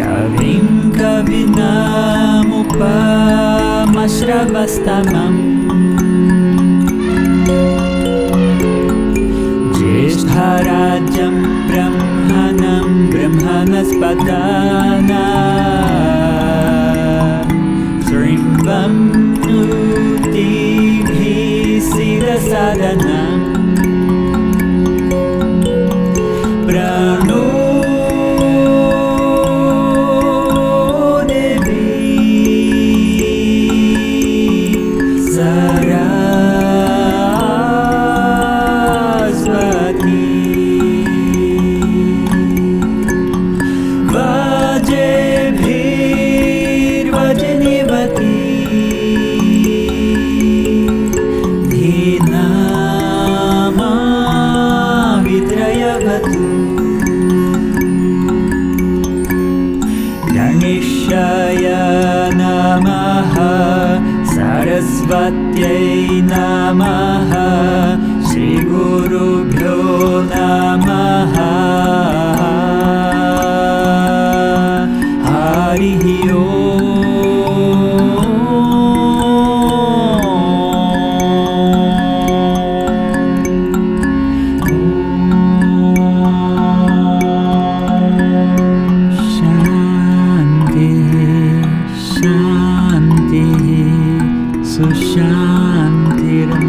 कविं कविनामुपमश्रवस्तमम्। ज्येष्ठराज्यं ब्रह्मणं ब्रह्मणस्पदाना शृण्वं नूतिभिः शिरसादनम् धीनामा विद्रयवतु गणेशाय नमः सरस्वत्यै नमः श्रीगुरुभ्यो नमः। हरिः शान्तिर्भाव